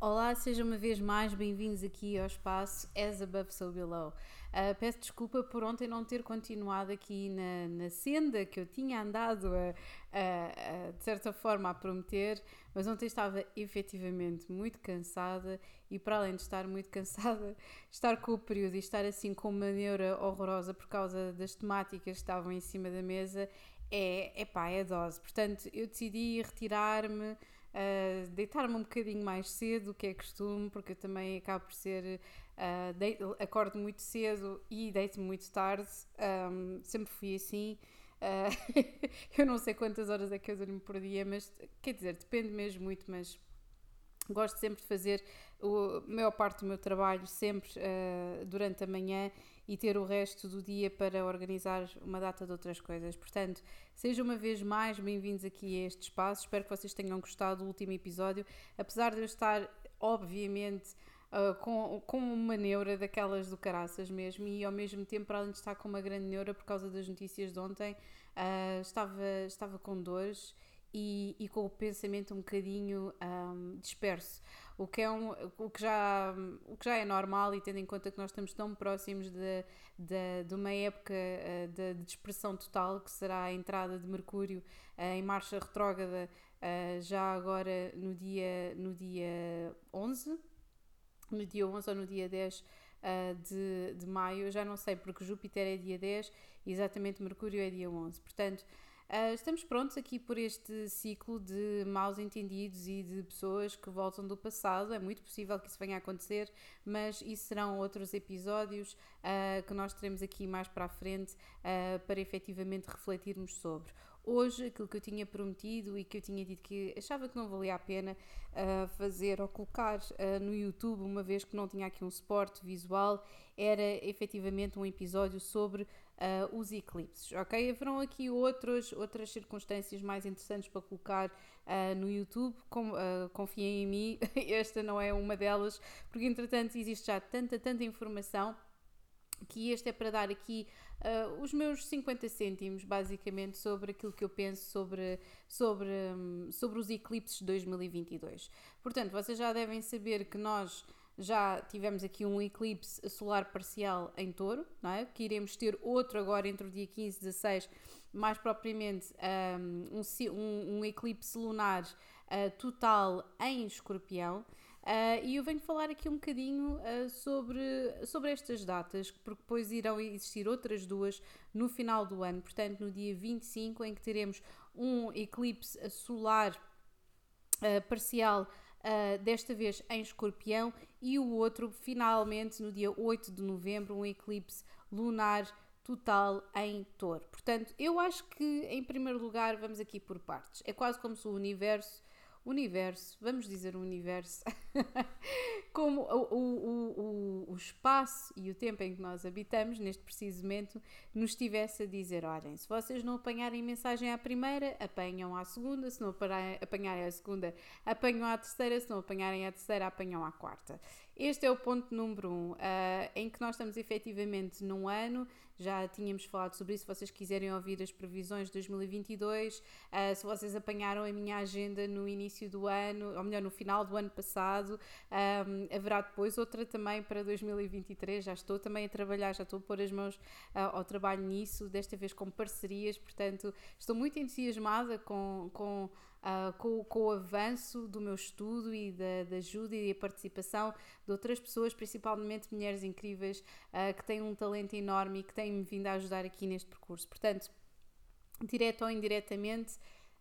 Olá, sejam uma vez mais bem-vindos aqui ao espaço As Above So Below. Uh, peço desculpa por ontem não ter continuado aqui na, na senda que eu tinha andado a, a, a, de certa forma a prometer, mas ontem estava efetivamente muito cansada e para além de estar muito cansada, estar com o período e estar assim com uma neura horrorosa por causa das temáticas que estavam em cima da mesa é, epá, é dose. Portanto, eu decidi retirar-me uh, deitar-me um bocadinho mais cedo, que é costume, porque eu também acabo por ser. Uh, acordo muito cedo e deito-me muito tarde, um, sempre fui assim. Uh, eu não sei quantas horas é que eu durmo por dia, mas quer dizer, depende mesmo muito, mas Gosto sempre de fazer a maior parte do meu trabalho sempre uh, durante a manhã e ter o resto do dia para organizar uma data de outras coisas. Portanto, sejam uma vez mais bem-vindos aqui a este espaço. Espero que vocês tenham gostado do último episódio. Apesar de eu estar, obviamente, Uh, com, com uma neura daquelas do caraças mesmo e ao mesmo tempo, para além de estar com uma grande neura por causa das notícias de ontem, uh, estava, estava com dores e, e, com o pensamento um bocadinho um, disperso, o que, é um, o, que já, o que já é normal e tendo em conta que nós estamos tão próximos de, de, de uma época uh, de, de, total, que será a entrada de Mercúrio uh, em marcha retrógrada uh, já agora no dia, no dia 11, no dia 11 ou no dia 10 de, de maio, já não sei, porque Júpiter é dia 10 e exatamente Mercúrio é dia 11, portanto Uh, estamos prontos aqui por este ciclo de maus entendidos e de pessoas que voltam do passado. É muito possível que isso venha a acontecer, mas isso serão outros episódios uh, que nós teremos aqui mais para a frente uh, para efetivamente refletirmos sobre. Hoje, aquilo que eu tinha prometido e que eu tinha dito que achava que não valia a pena fazer ou colocar no YouTube, uma vez que não tinha aqui um suporte visual, era efetivamente um episódio sobre uh, os eclipses, ok? Haverão aqui outros, outras circunstâncias mais interessantes para colocar no YouTube, Com, confiem em mim, esta não é uma delas, porque entretanto existe já tanta, tanta informação que este é para dar aqui uh, os meus 50 cêntimos, basicamente, sobre aquilo que eu penso sobre, sobre, um, sobre os eclipses de 2022. Portanto, vocês já devem saber que nós já tivemos aqui um eclipse solar parcial em touro, não é? que iremos ter outro agora entre o dia 15 e 16, mais propriamente um, um, um eclipse lunar uh, total em escorpião. Uh, e eu venho falar aqui um bocadinho uh, sobre, sobre estas datas, porque depois irão existir outras duas no final do ano, portanto, no dia 25, em que teremos um eclipse solar parcial. Uh, desta vez em escorpião, e o outro, finalmente, no dia 8 de novembro, um eclipse lunar total em touro. Portanto, eu acho que, em primeiro lugar, vamos aqui por partes. É quase como se o universo universo, vamos dizer o universo, como o, o, o, o, espaço e o tempo em que nós habitamos, neste preciso momento, nos estivesse a dizer: olhem, se vocês não apanharem mensagem à primeira, apanham à segunda, se não apanharem à segunda, apanham à terceira, se não apanharem à terceira, apanham à quarta. Este é o ponto número um, uh, em que nós estamos efetivamente num ano, já tínhamos falado sobre isso, se vocês quiserem ouvir as previsões de 2022, uh, ah, se vocês apanharam a minha agenda no início do ano, ou melhor, no final do ano passado, um, haverá depois outra também para 2023, já estou também a trabalhar, já estou a pôr as mãos uh, ao trabalho nisso, desta vez com parcerias, portanto estou muito entusiasmada com, com uh, com, com, o avanço do meu estudo e da, da, ajuda e da participação de outras pessoas, principalmente mulheres incríveis uh, que têm um talento enorme e que têm-me vindo a ajudar aqui neste percurso. Portanto, direto ou indiretamente,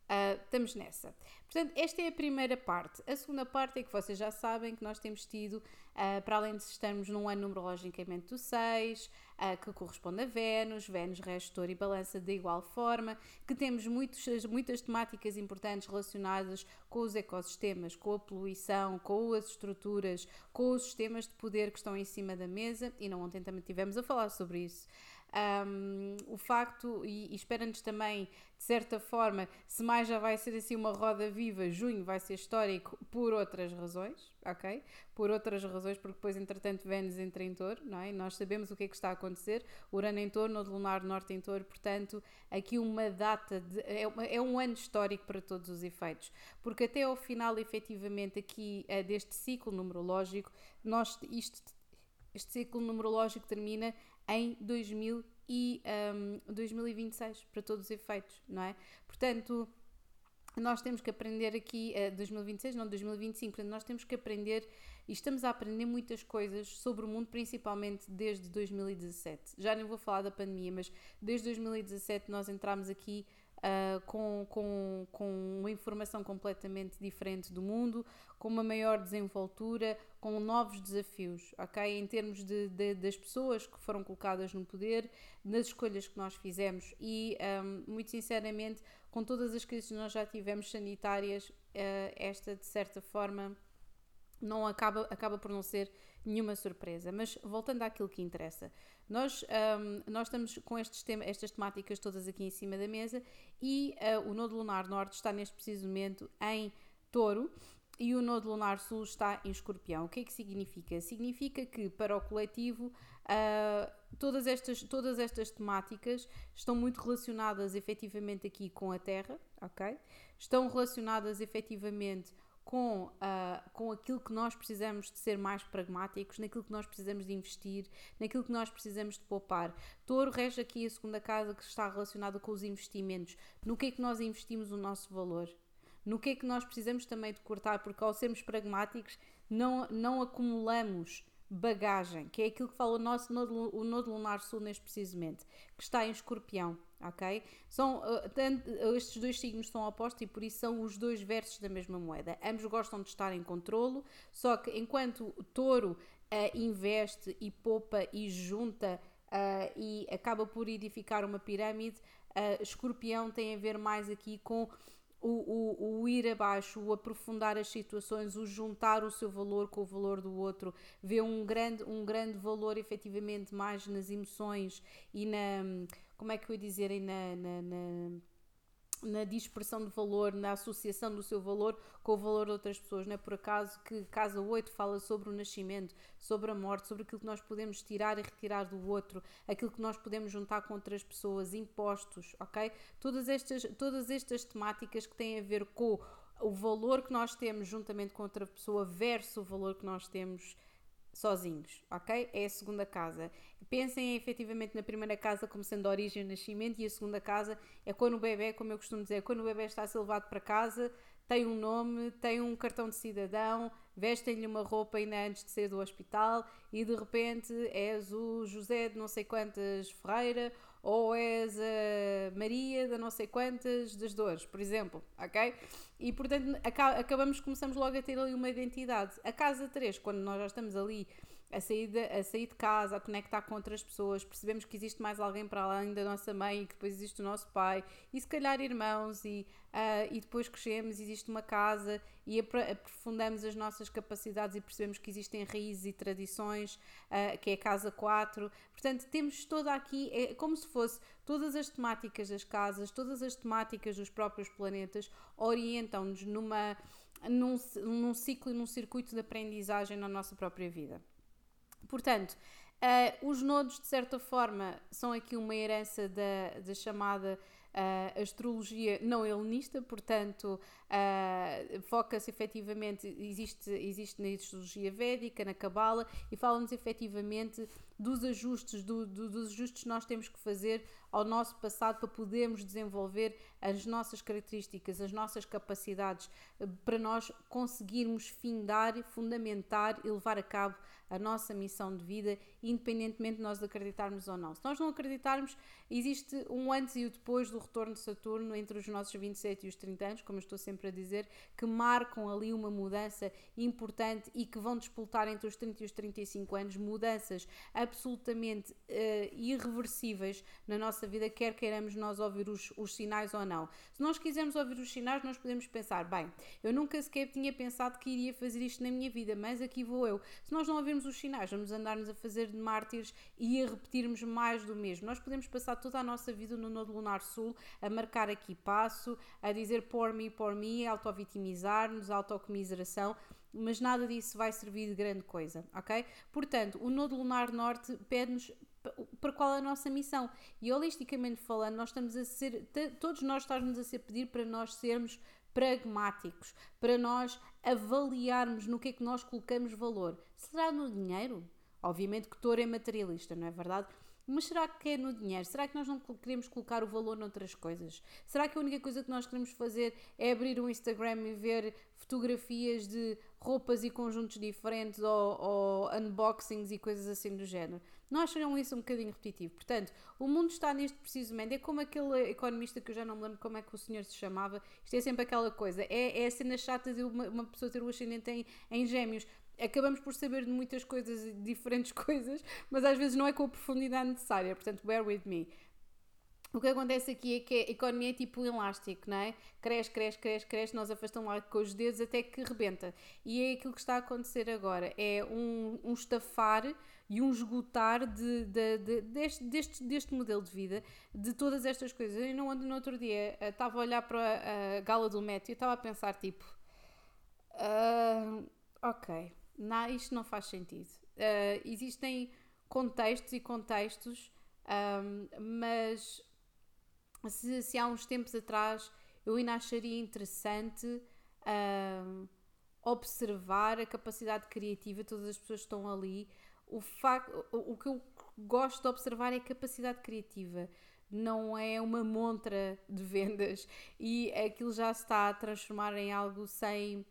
Uh, estamos nessa. Portanto, esta é a primeira parte. A segunda parte é que vocês já sabem que nós temos tido, uh, para além de estarmos num ano numerologicamente do 6, uh, ah, que corresponde a Vênus, Vênus, Restor e Balança de igual forma, que temos muitos, muitas temáticas importantes relacionadas com os ecossistemas, com a poluição, com as estruturas, com os sistemas de poder que estão em cima da mesa, e não ontem também tivemos a falar sobre isso. Um, o facto, e, e espera-nos também, de certa forma, se mais já vai ser assim uma roda viva, junho vai ser histórico por outras razões, ok? Por outras razões, porque depois, entretanto, Vênus entra em touro, não é? Nós sabemos o que é que está a acontecer, Urano em touro, no lunar norte em touro, portanto, aqui uma data, de, é, é um ano histórico para todos os efeitos, porque até ao final, efetivamente, aqui uh, deste ciclo numerológico, nós, isto, este ciclo numerológico termina em 2000 e um, 2026 para todos os efeitos, não é? Portanto, nós temos que aprender aqui, uh, 2026, não 2025, portanto, nós temos que aprender e estamos a aprender muitas coisas sobre o mundo, principalmente desde 2017. Já nem vou falar da pandemia, mas desde 2017 nós entramos aqui uh, com, com, com uma informação completamente diferente do mundo, com uma maior desenvoltura, com novos desafios, ok? Em termos de, de das pessoas que foram colocadas no poder, das escolhas que nós fizemos e, um, muito sinceramente, com todas as crises que nós já tivemos sanitárias, uh, esta de certa forma não acaba, acaba por não ser nenhuma surpresa. Mas voltando àquilo que interessa, nós, um, nós estamos com estes tema, estas temáticas todas aqui em cima da mesa e uh, o Nodo Lunar Norte está neste preciso momento em Touro e o Nodo Lunar Sul está em Escorpião. O que é que significa? Significa que para o coletivo uh, todas, estas, todas estas temáticas estão muito relacionadas efetivamente aqui com a Terra, ok? Estão relacionadas efetivamente com, uh, com aquilo que nós precisamos de ser mais pragmáticos, naquilo que nós precisamos de investir, naquilo que nós precisamos de poupar. Touro rege aqui a segunda casa que está relacionada com os investimentos. No que é que nós investimos o nosso valor? No que é que nós precisamos também de cortar? Porque ao sermos pragmáticos não, não acumulamos bagagem, que é aquilo que fala o nosso nodo, o nodo lunar sul neste precisamente, que está em escorpião, ok? São, uh, tanto, uh, estes dois signos são opostos e por isso são os dois versos da mesma moeda. Ambos gostam de estar em controlo, só que enquanto o touro uh, investe e poupa e junta e acaba por edificar uma pirâmide, escorpião tem a ver mais aqui com o, o, o, ir abaixo, o aprofundar as situações, o juntar o seu valor com o valor do outro, ver um grande, um grande valor efetivamente mais nas emoções e na, como é que eu ia dizer, na, na, na na dispersão de valor, na associação do seu valor com o valor de outras pessoas. Não é por acaso que Casa 8 fala sobre o nascimento, sobre a morte, sobre aquilo que nós podemos tirar e retirar do outro, aquilo que nós podemos juntar com outras pessoas, impostos, ok? Todas estas, todas estas temáticas que têm a ver com o valor que nós temos juntamente com outra pessoa versus o valor que nós temos sozinhos, ok? É a segunda casa. Pensem efetivamente na primeira casa como sendo a origem e o nascimento, e a segunda casa é quando o bebê, como eu costumo dizer, quando o bebê está a ser levado para casa, tem um nome, tem um cartão de cidadão, vestem-lhe uma roupa ainda antes de sair do hospital e de repente és o José de não sei quantas Ferreira ou és a Maria de não sei quantas das dores, por exemplo, ok? E portanto acabamos, começamos logo a ter ali uma identidade. A casa 3, quando nós já estamos ali a sair, de, a sair de casa, a conectar com outras pessoas, percebemos que existe mais alguém para além da nossa mãe e que depois existe o nosso pai e se calhar irmãos e, uh, e depois crescemos, existe uma casa e aprofundamos as nossas capacidades e percebemos que existem raízes e tradições, uh, que é a casa 4. Portanto, temos toda aqui, é como se fosse todas as temáticas das casas, todas as temáticas dos próprios planetas orientam-nos numa num, num ciclo e num circuito de aprendizagem na nossa própria vida. Portanto, uh, os nodos, de certa forma, são aqui uma herança da, da chamada uh, astrologia não helenista, portanto, uh, foca-se efetivamente, existe, existe na astrologia védica, na Cabala, e fala-nos efetivamente dos ajustes, do, do, dos ajustes que nós temos que fazer ao nosso passado para podermos desenvolver as nossas características, as nossas capacidades, para nós conseguirmos findar, fundamentar e levar a cabo a nossa missão de vida, independentemente de nós acreditarmos ou não. Se nós não acreditarmos, existe um antes e o depois do retorno de Saturno entre os nossos 27 e os 30 anos, como estou sempre a dizer, que marcam ali uma mudança importante e que vão disputar entre os 30 e os 35 anos mudanças absolutamente uh, irreversíveis na nossa vida, quer queiramos nós ouvir os, os sinais ou não. Se nós quisermos ouvir os sinais, nós podemos pensar, bem, eu nunca sequer tinha pensado que iria fazer isto na minha vida, mas aqui vou eu. Se nós não ouvirmos os sinais, vamos andar-nos a fazer de mártires e a repetirmos mais do mesmo. Nós podemos passar toda a nossa vida no Nodo Lunar Sul a marcar aqui passo, a dizer por mim, por mim, auto-vitimizar-nos, autocomiseração, mas nada disso vai servir de grande coisa, ok? Portanto, o Nodo Lunar Norte pede-nos para qual é a nossa missão. E holisticamente falando, nós estamos a ser, todos nós estamos a ser pedir para nós sermos pragmáticos, para nós avaliarmos no que é que nós colocamos valor. Será no dinheiro? Obviamente que Touro é materialista, não é verdade? Mas será que é no dinheiro? Será que nós não queremos colocar o valor noutras coisas? Será que a única coisa que nós queremos fazer é abrir um Instagram e ver fotografias de roupas e conjuntos diferentes ou, ou unboxings e coisas assim do género? Não acham isso um bocadinho repetitivo? Portanto, o mundo está neste preciso momento. É como aquele economista que eu já não me lembro como é que o senhor se chamava. Isto é sempre aquela coisa. É, é a cena chata de uma, uma pessoa ter o ascendente em, em gêmeos acabamos por saber de muitas coisas, e diferentes coisas, mas às vezes não é com a profundidade necessária, portanto, bear with me. O que acontece aqui é que a economia é tipo elástico, não é? Cresce, cresce, cresce, cresce, nós afastamos lá com os dedos até que rebenta. E é aquilo que está a acontecer agora. É um, um estafar e um esgotar de, de, de, deste, deste, deste modelo de vida, de todas estas coisas. Eu não ando no outro dia, eh, estava a olhar para a gala do Met e estava a pensar tipo... Uh, ok, não, isto não faz sentido. Uh, existem contextos e contextos, um, mas se, se, há uns tempos atrás eu ainda acharia interessante um, observar a capacidade criativa de todas as pessoas que estão ali. O, o, o que eu gosto de observar é a capacidade criativa não é uma montra de vendas e aquilo já se está a transformar em algo sem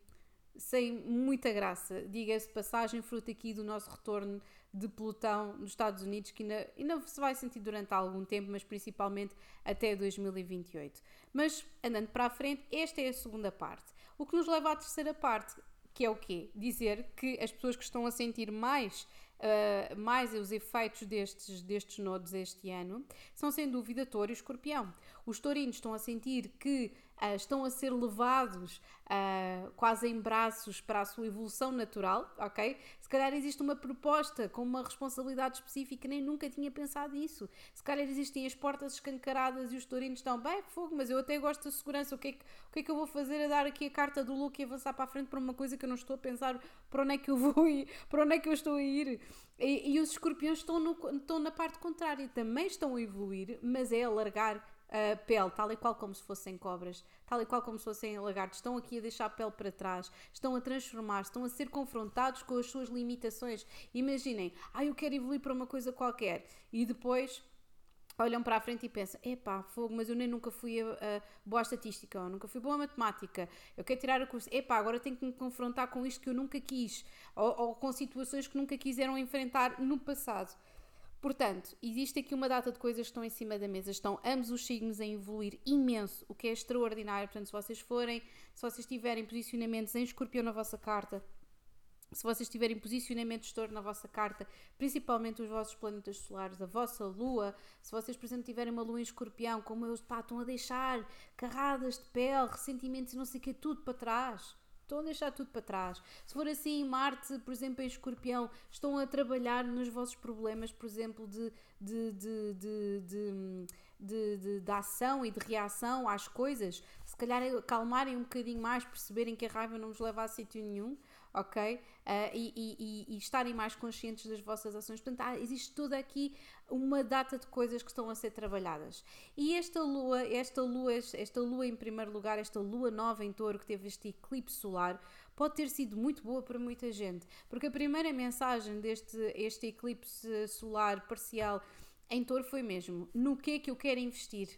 sem muita graça. Diga-se passagem, fruto aqui do nosso retorno de pelotão nos Estados Unidos, que ainda, ainda se vai sentir durante algum tempo, mas principalmente até 2028. Mas, andando para a frente, esta é a segunda parte. O que nos leva à terceira parte, que é o quê? Dizer que as pessoas que estão a sentir mais uh, mais os efeitos destes, destes nodos este ano são sem dúvida touro e escorpião. Os taurinos estão a sentir que uh, estão a ser levados uh, quase em braços para a sua evolução natural, ok? Se calhar existe uma proposta com uma responsabilidade específica, nem nunca tinha pensado nisso. Se calhar existem as portas escancaradas e os taurinos estão, bem, fogo, mas eu até gosto da segurança, o que, é que, o que é que eu vou fazer a dar aqui a carta do look e avançar para a frente para uma coisa que eu não estou a pensar para onde é que eu vou ir, para onde é que eu estou a ir. E, e os escorpiões estão, no, estão na parte contrária, também estão a evoluir, mas é alargar a pele, tal e qual como se fossem cobras, tal e qual como se fossem lagartos, estão aqui a deixar a pele para trás, estão a transformar-se, estão a ser confrontados com as suas limitações. Imaginem, ah, eu quero evoluir para uma coisa qualquer e depois olham para a frente e pensam: epá, fogo, mas eu nem nunca fui a, a boa estatística, ou nunca fui boa matemática, eu quero tirar o curso, epá, agora tenho que me confrontar com isto que eu nunca quis, ou, ou com situações que nunca quiseram enfrentar no passado. Portanto, existe aqui uma data de coisas que estão em cima da mesa. Estão ambos os signos a evoluir imenso, o que é extraordinário. Portanto, se vocês forem, se vocês tiverem posicionamentos em escorpião na vossa carta, se vocês tiverem posicionamento de na vossa carta, principalmente os vossos planetas solares, a vossa lua, se vocês, por exemplo, tiverem uma lua em escorpião, como eu, pá, estão a deixar carradas de pele, ressentimentos e não sei o que, tudo para trás Estão a deixar tudo para trás. Se for assim, Marte, por exemplo, em Escorpião, estão a trabalhar nos vossos problemas, por exemplo, de, de, de, de, de, de, de, de ação e de reação às coisas. Se calhar acalmarem um bocadinho mais, perceberem que a raiva não vos leva a sítio nenhum ok? Uh, e, e, e, estarem mais conscientes das vossas ações. Portanto, há, existe toda aqui uma data de coisas que estão a ser trabalhadas. E esta lua, esta lua, esta lua em primeiro lugar, esta lua nova em touro que teve este eclipse solar, pode ter sido muito boa para muita gente, porque a primeira mensagem deste este eclipse solar parcial em touro foi mesmo: no que é que eu quero investir?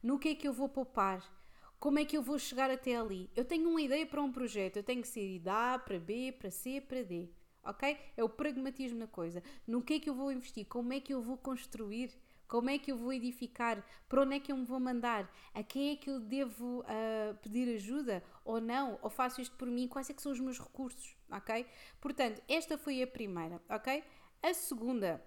No que é que eu vou poupar? Como é que eu vou chegar até ali? Eu tenho uma ideia para um projeto, eu tenho que ser de A para B, para C, para D. Ok? É o pragmatismo na coisa. No que é que eu vou investir? Como é que eu vou construir? Como é que eu vou edificar? Para onde é que eu me vou mandar? A quem é que eu devo uh, pedir ajuda? Ou não? Ou faço isto por mim? Quais é que são os meus recursos? Ok? Portanto, esta foi a primeira, ok? A segunda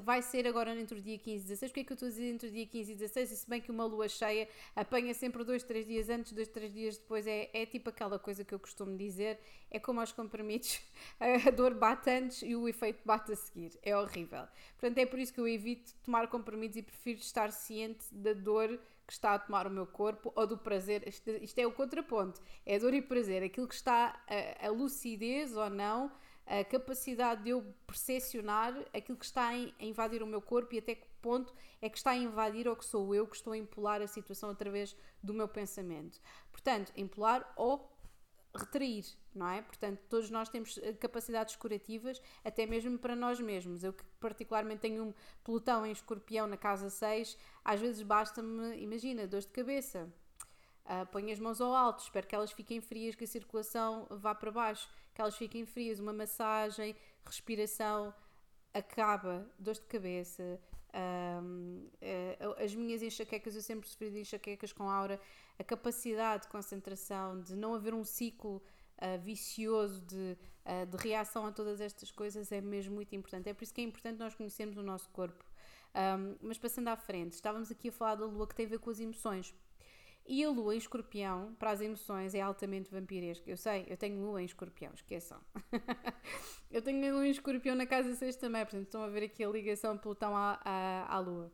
vai ser agora entre o dia 15 e 16. Porquê é que eu estou a dizer entre o dia 15 e 16? E se bem que uma lua cheia apanha sempre dois, três dias antes, dois, três dias depois, é, é tipo aquela coisa que eu costumo dizer, é como aos comprimidos, a dor bate antes e o efeito bate a seguir. É horrível. Portanto, é por isso que eu evito tomar comprimidos e prefiro estar ciente da dor que está a tomar o meu corpo ou do prazer. Isto, isto é o contraponto. É dor e prazer. Aquilo que está a, a lucidez ou não a capacidade de eu percepcionar aquilo que está a invadir o meu corpo e até que ponto é que está a invadir ou que sou eu que estou a empolar a situação através do meu pensamento. Portanto, empolar ou retrair, não é? Portanto, todos nós temos eh, capacidades curativas, até mesmo para nós mesmos. Eu que particularmente tenho um pelotão em escorpião na casa 6, às vezes basta-me, imagina, dores de cabeça. Uh, ponho as mãos ao alto, espero que elas fiquem frias, que a circulação vá para baixo que elas fiquem frias, uma massagem, respiração, acaba, dores de cabeça, um, eh, as minhas enxaquecas, eu sempre sofri de enxaquecas com aura, a capacidade de concentração, de não haver um ciclo uh, vicioso de, uh, de reação a todas estas coisas é mesmo muito importante. É por isso que é importante nós conhecermos o nosso corpo. Um, mas passando à frente, estávamos aqui a falar da lua que tem a ver com as emoções. E a lua em escorpião, para as emoções, é altamente vampiresca. Eu sei, eu tenho lua em escorpião, esqueçam. eu tenho lua em escorpião na casa 6 também, portanto estão a ver aqui a ligação Plutão à, à, à lua.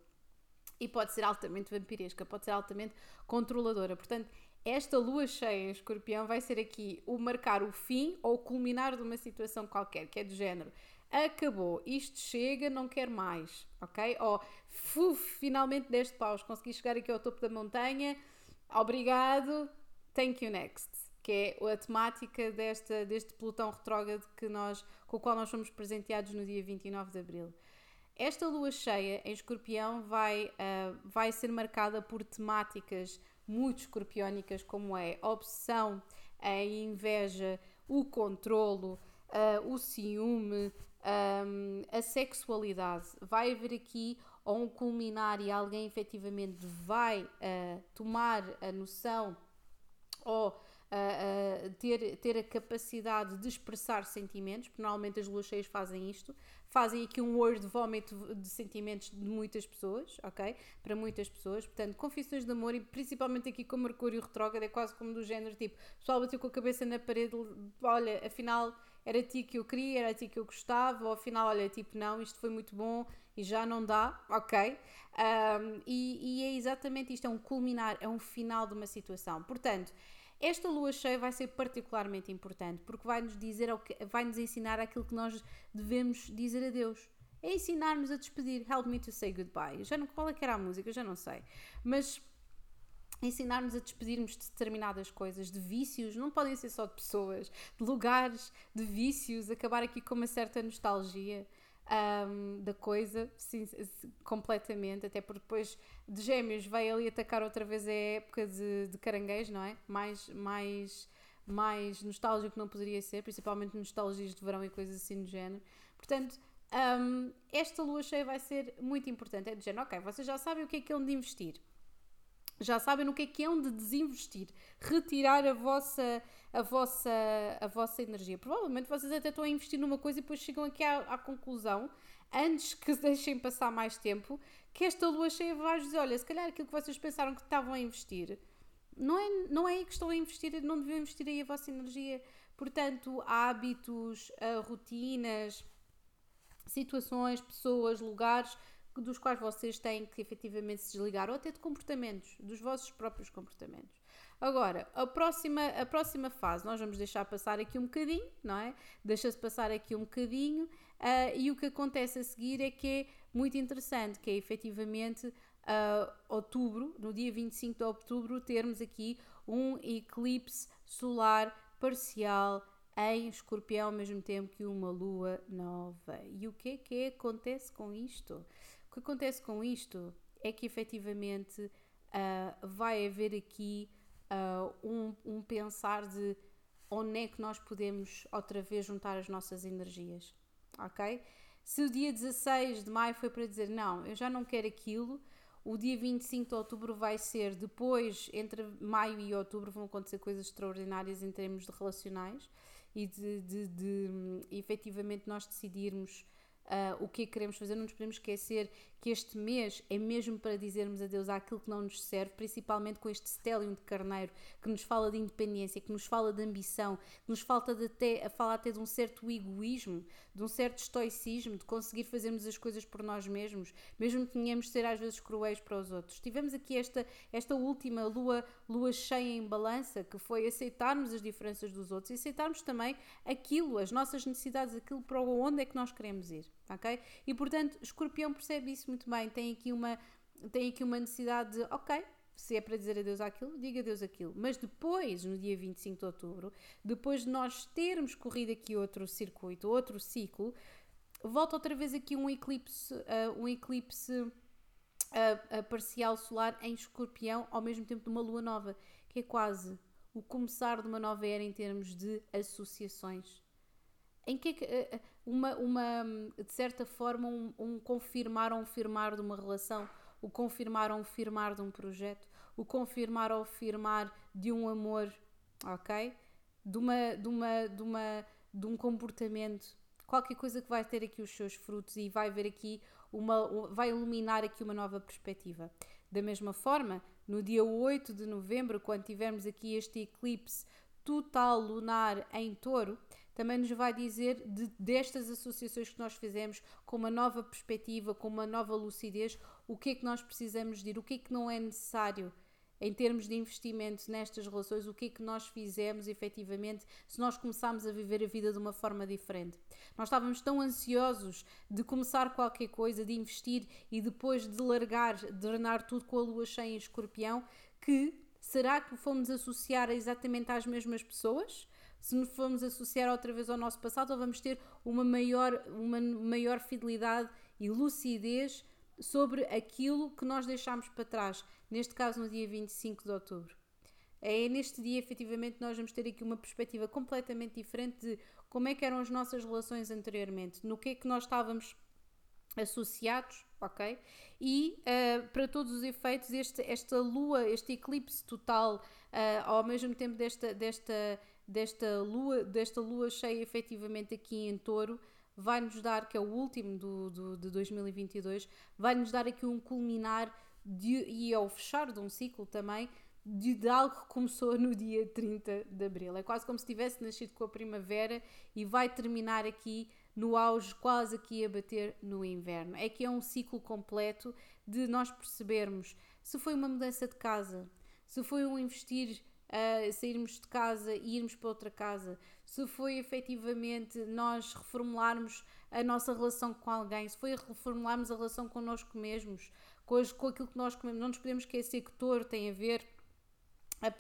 E pode ser altamente vampiresca, pode ser altamente controladora. Portanto, esta lua cheia em escorpião vai ser aqui o marcar o fim ou o culminar de uma situação qualquer, que é do género acabou, isto chega, não quero mais, ok? Ou, fuf, finalmente deste paus, consegui chegar aqui ao topo da montanha, Obrigado, thank you next. Que é a temática desta, deste pelotão retrógrado que nós, com o qual nós fomos presenteados no dia 29 de abril. Esta lua cheia em escorpião vai, uh, vai ser marcada por temáticas muito escorpiónicas, como é a obsessão, a inveja, o controlo, uh, o ciúme, um, a sexualidade. Vai haver aqui ou um culminar e alguém efetivamente vai uh, tomar a noção ou uh, uh, ter, ter a capacidade de expressar sentimentos, porque normalmente as luas cheias fazem isto, fazem aqui um word vómito de sentimentos de muitas pessoas, ok? Para muitas pessoas, portanto, confissões de amor e principalmente aqui com Mercúrio retrógrado é quase como do género tipo, pessoal bateu com a cabeça na parede, olha, afinal era ti que eu queria, era ti que eu gostava, ou afinal, olha, tipo, não, isto foi muito bom e já não dá, ok? Um, e, e, é exatamente isto, é um culminar, é um final de uma situação. Portanto, esta lua cheia vai ser particularmente importante porque vai nos dizer, vai nos ensinar aquilo que nós devemos dizer a Deus. É ensinar-nos a despedir. Help me to say goodbye. Já não, qual é que era a música? Já não sei. Mas ensinar-nos a despedirmos de determinadas coisas, de vícios, não podem ser só de pessoas, de lugares, de vícios, acabar aqui com uma certa nostalgia um, da coisa, sim, completamente, até porque depois de gêmeos vai ali atacar outra vez a época de, de não é? Mais, mais, mais nostálgico não poderia ser, principalmente nostalgias de verão e coisas assim do género. Portanto, um, esta lua cheia vai ser muito importante. É de género, ok, vocês já sabem o que é que é onde investir já sabem no que é que é onde desinvestir, retirar a vossa, a vossa, a vossa energia. Provavelmente vocês até estão a investir numa coisa e depois chegam aqui à, à conclusão, antes que deixem passar mais tempo, que esta lua cheia vai dizer: olha, se calhar aquilo que vocês pensaram que estavam a investir, não é, não é aí que estão a investir, não deviam investir aí a vossa energia. Portanto, hábitos, rotinas, situações, pessoas, lugares dos quais vocês têm que efetivamente se desligar, ou até de comportamentos, dos vossos próprios comportamentos. Agora, a próxima, a próxima fase, nós vamos deixar passar aqui um bocadinho, não é? Deixa-se passar aqui um bocadinho, uh, e o que acontece a seguir é que é muito interessante, que é efetivamente uh, outubro, no dia 25 de outubro, termos aqui um eclipse solar parcial em escorpião ao mesmo tempo que uma lua nova. E o que é que acontece com isto? O que acontece com isto é que efetivamente uh, vai haver aqui uh, um, um pensar de onde é que nós podemos outra vez juntar as nossas energias, ok? Se o dia 16 de maio foi para dizer não, eu já não quero aquilo, o dia 25 de outubro vai ser depois, entre maio e outubro, vão acontecer coisas extraordinárias em termos de relacionais e de, de, de, de efetivamente nós decidirmos uh, o que é que queremos fazer. Não nos podemos esquecer que este mês é mesmo para dizermos adeus àquilo que não nos serve, principalmente com este stellium de carneiro que nos fala de independência, que nos fala de ambição, que nos falta de até, a falar até de um certo egoísmo, de um certo estoicismo, de conseguir fazermos as coisas por nós mesmos, mesmo que tenhamos de ser às vezes cruéis para os outros. Tivemos aqui esta, esta última lua, lua cheia em balança, que foi aceitarmos as diferenças dos outros e aceitarmos também aquilo, as nossas necessidades, aquilo para onde é que nós queremos ir, ok? E portanto, Escorpião percebe isso muito bem, tem aqui uma, tem aqui uma necessidade de, ok, se é para dizer adeus àquilo, diga adeus àquilo. Mas depois, no dia 25 de outubro, depois de nós termos corrido aqui outro circuito, outro ciclo, volta outra vez aqui um eclipse, uh, um eclipse uh, uh, parcial solar em escorpião, ao mesmo tempo de uma lua nova, que é quase o começar de uma nova era em termos de associações. Em que é que uma, uma, de certa forma, um, um confirmar ou um firmar de uma relação, o confirmar ou um firmar de um projeto, o confirmar ou firmar de um amor, ok? De uma, de uma, de uma, de um comportamento, qualquer coisa que vai ter aqui os seus frutos e vai ver aqui uma, vai iluminar aqui uma nova perspectiva. Da mesma forma, no dia 8 de novembro, quando tivermos aqui este eclipse total lunar em touro, também nos vai dizer de, destas associações que nós fizemos, com uma nova perspectiva, com uma nova lucidez, o que é que nós precisamos de ir, o que é que não é necessário em termos de investimento nestas relações, o que é que nós fizemos efetivamente se nós começámos a viver a vida de uma forma diferente. Nós estávamos tão ansiosos de começar qualquer coisa, de investir e depois de largar, de drenar tudo com a lua cheia em escorpião, que será que fomos associar exatamente às mesmas pessoas? Se nos formos associar outra vez ao nosso passado, vamos ter uma maior, uma maior fidelidade e lucidez sobre aquilo que nós deixámos para trás, neste caso no dia 25 de outubro. É neste dia, efetivamente, nós vamos ter aqui uma perspectiva completamente diferente de como é que eram as nossas relações anteriormente, no que é que nós estávamos associados, ok? E uh, para todos os efeitos, este, esta lua, este eclipse total, uh, ao mesmo tempo desta, desta desta lua, desta lua cheia efetivamente aqui em touro, vai-nos dar, que é o último do, do, de 2022, vai-nos dar aqui um culminar de, e ao fechar de um ciclo também de, de, algo que começou no dia 30 de Abril. É quase como se tivesse nascido com a primavera e vai terminar aqui no auge, quase aqui a bater no inverno. É que é um ciclo completo de nós percebermos se foi uma mudança de casa, se foi um investir uh, sairmos de casa e irmos para outra casa, se foi efetivamente nós reformularmos a nossa relação com alguém, se foi reformularmos a relação connosco mesmos, com, as, com aquilo que nós comemos. Não nos podemos esquecer que touro tem a ver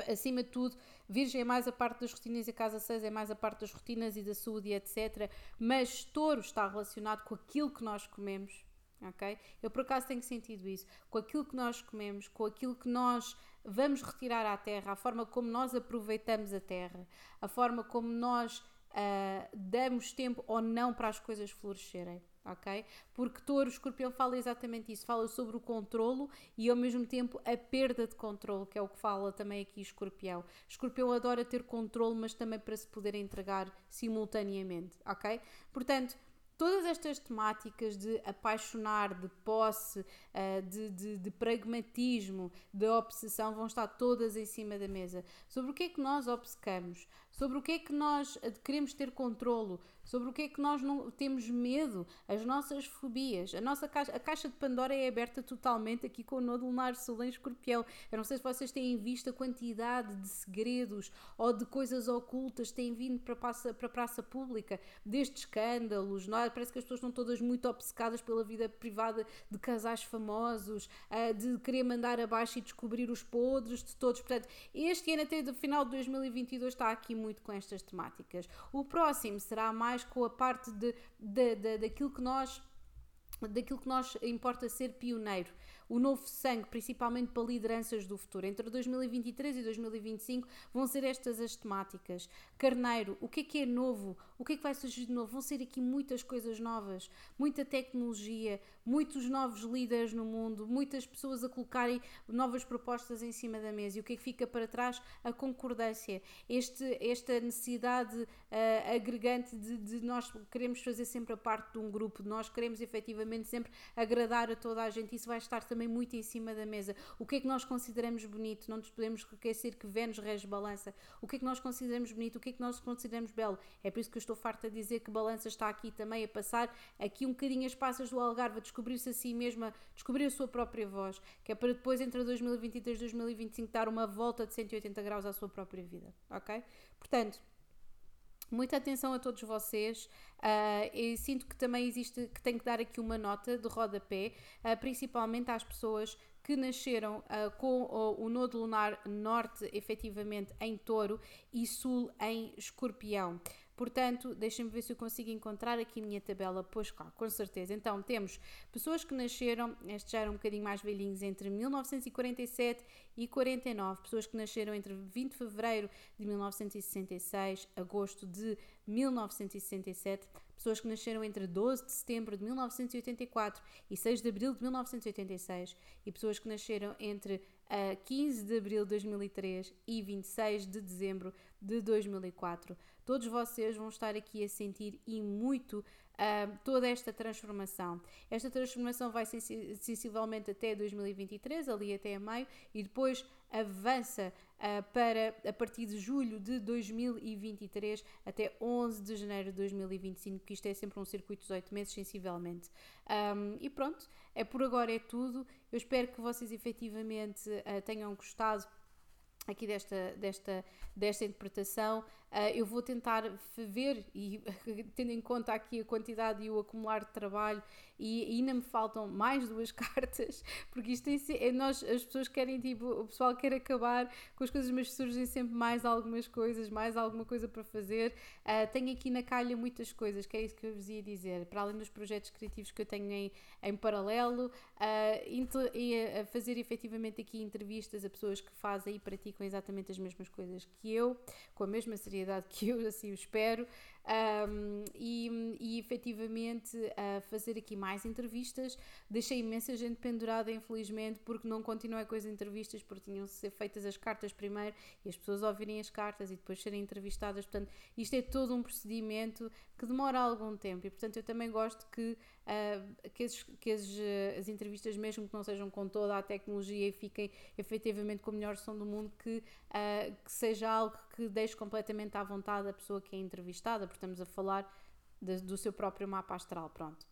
acima de tudo, Virgem é mais a parte das rotinas e a Casa 6 é mais a parte das rotinas e da saúde e etc. Mas Touro está relacionado com aquilo que nós comemos, ok? Eu por acaso tenho sentido isso, com aquilo que nós comemos, com aquilo que nós vamos retirar à terra, a forma como nós aproveitamos a terra, a forma como nós uh, damos tempo ou não para as coisas florescerem. Ok? Porque touro, escorpião fala exatamente isso, fala sobre o controlo e ao mesmo tempo a perda de controle, que é o que fala também aqui escorpião. Escorpião adora ter controle, mas também para se poder entregar simultaneamente, ok? Portanto, todas estas temáticas de apaixonar, de posse, eh, de, de, de, pragmatismo, de obsessão vão estar todas em cima da mesa. Sobre o que é que nós obcecamos, sobre o que é que nós queremos ter controlo, sobre o que é que nós não temos medo, as nossas fobias. A nossa caixa, a caixa de Pandora é aberta totalmente aqui com o Nodo Lunar Sol em Escorpião. Eu não sei se vocês têm visto a quantidade de segredos ou de coisas ocultas que têm vindo para a praça, para a praça pública, desde escândalos, não é? parece que as pessoas estão todas muito obcecadas pela vida privada de casais famosos, de querer mandar abaixo e descobrir os podres de todos. Portanto, este ano até do final de 2022 está aqui muito com estas temáticas. O próximo será mais com a parte de, de, de daquilo que nós daquilo que nós importa ser pioneiro o novo sangue, principalmente para lideranças do futuro. Entre 2023 e 2025 vão ser estas as temáticas. Carneiro, o que é que é novo? O que é que vai surgir de novo? Vão ser aqui muitas coisas novas, muita tecnologia, muitos novos líderes no mundo, muitas pessoas a colocarem novas propostas em cima da mesa. E o que é que fica para trás? A concordância, este, esta necessidade uh, agregante de, de nós queremos fazer sempre a parte de um grupo, de nós queremos efetivamente sempre agradar a toda a gente. Isso vai estar também também muito em cima da mesa. O que é que nós consideramos bonito? Não nos podemos esquecer que Vênus rege balança. O que é que nós consideramos bonito? O que é que nós consideramos belo? É por isso que eu estou farta de dizer que balança está aqui também a passar aqui um bocadinho as passas do Algarve, a descobrir-se a si mesma, descobrir a sua própria voz, que é para depois, entre 2023 e 2025, dar uma volta de 180 graus à sua própria vida, ok? Portanto, muita atenção a todos vocês. Uh, e sinto que também existe, que tenho que dar aqui uma nota de rodapé, uh, principalmente às pessoas que nasceram uh, com o, o nodo lunar norte efetivamente em touro e sul em escorpião. Portanto, deixem-me ver se eu consigo encontrar aqui a minha tabela, pois cá, com certeza. Então, temos pessoas que nasceram, estes já eram um bocadinho mais velhinhos, entre 1947 e 49, pessoas que nasceram entre 20 de fevereiro de 1966, agosto de 1967, pessoas que nasceram entre 12 de setembro de 1984 e 6 de abril de 1986, e pessoas que nasceram entre uh, 15 de abril de 2003 e 26 de dezembro de 2004 todos vocês vão estar aqui a sentir e muito uh, toda esta transformação. Esta transformação vai sensivelmente até 2023, ali até maio, e depois avança uh, para a partir de julho de 2023 até 11 de janeiro de 2025, que isto é sempre um circuito de 18 meses, sensivelmente. Um, e pronto, é por agora é tudo. Eu espero que vocês efetivamente uh, tenham gostado aqui desta, desta, desta interpretação. Uh, eu vou tentar ver, e tendo em conta aqui a quantidade e o acumular de trabalho, e, ainda me faltam mais duas cartas, porque isto é, é, nós, as pessoas querem, tipo, o pessoal quer acabar com as coisas, mas surgem sempre mais algumas coisas, mais alguma coisa para fazer. Uh, tenho aqui na calha muitas coisas, que é isso que eu vos ia dizer, para além dos projetos criativos que eu tenho em, em paralelo, uh, e a fazer efetivamente aqui entrevistas a pessoas que fazem e praticam exatamente as mesmas coisas que eu, com a mesma seriedade seriedade que eu assim espero um, e, e efetivamente uh, fazer aqui mais entrevistas. Deixei imensa gente pendurada, infelizmente, porque não continuei com as entrevistas, porque tinham de ser feitas as cartas primeiro e as pessoas ouvirem as cartas e depois serem entrevistadas. Portanto, isto é todo um procedimento que demora algum tempo e, portanto, eu também gosto que, uh, que, as, que as, as, entrevistas, mesmo que não sejam com toda a tecnologia e fiquem efetivamente com a melhor som do mundo, que, uh, que seja algo que deixe completamente à vontade a pessoa que é entrevistada porque estamos a falar de, do seu próprio mapa astral, pronto.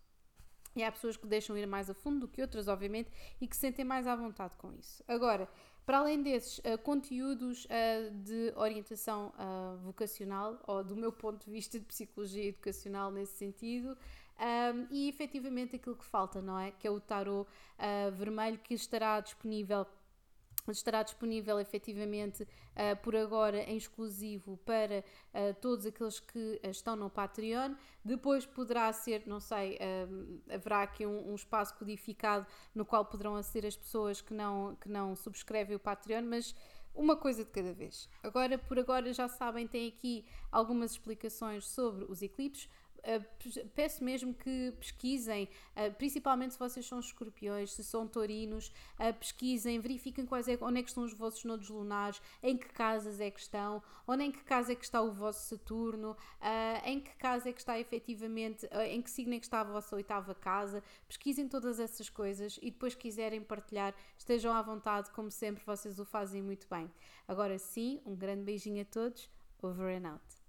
E há pessoas que deixam ir mais a fundo do que outras, obviamente, e que se sentem mais à vontade com isso. Agora, para além desses uh, conteúdos uh, de orientação uh, vocacional, ou do meu ponto de vista de psicologia educacional nesse sentido, um, e efetivamente aquilo que falta, não é? Que é o tarot vermelho que estará disponível estará disponível efetivamente uh, por agora em exclusivo para uh, todos aqueles que uh, estão no Patreon. Depois poderá ser, não sei, haverá aqui um, um, espaço codificado no qual poderão aceder as pessoas que não, que não subscrevem o Patreon, mas uma coisa de cada vez. Agora, por agora, já sabem, tem aqui algumas explicações sobre os eclipses. Uh, peço mesmo que pesquisem, uh, principalmente se vocês são escorpiões, se são taurinos, uh, pesquisem, verifiquem quais é, onde é que estão os vossos nodos lunares, em que casas é que estão, onde em que casa é que está o vosso Saturno, em que casa é que está efetivamente, em que signo é que está a vossa oitava casa. Pesquisem todas essas coisas e depois quiserem partilhar, estejam à vontade, como sempre vocês o fazem muito bem. Agora sim, um grande beijinho a todos, over and out.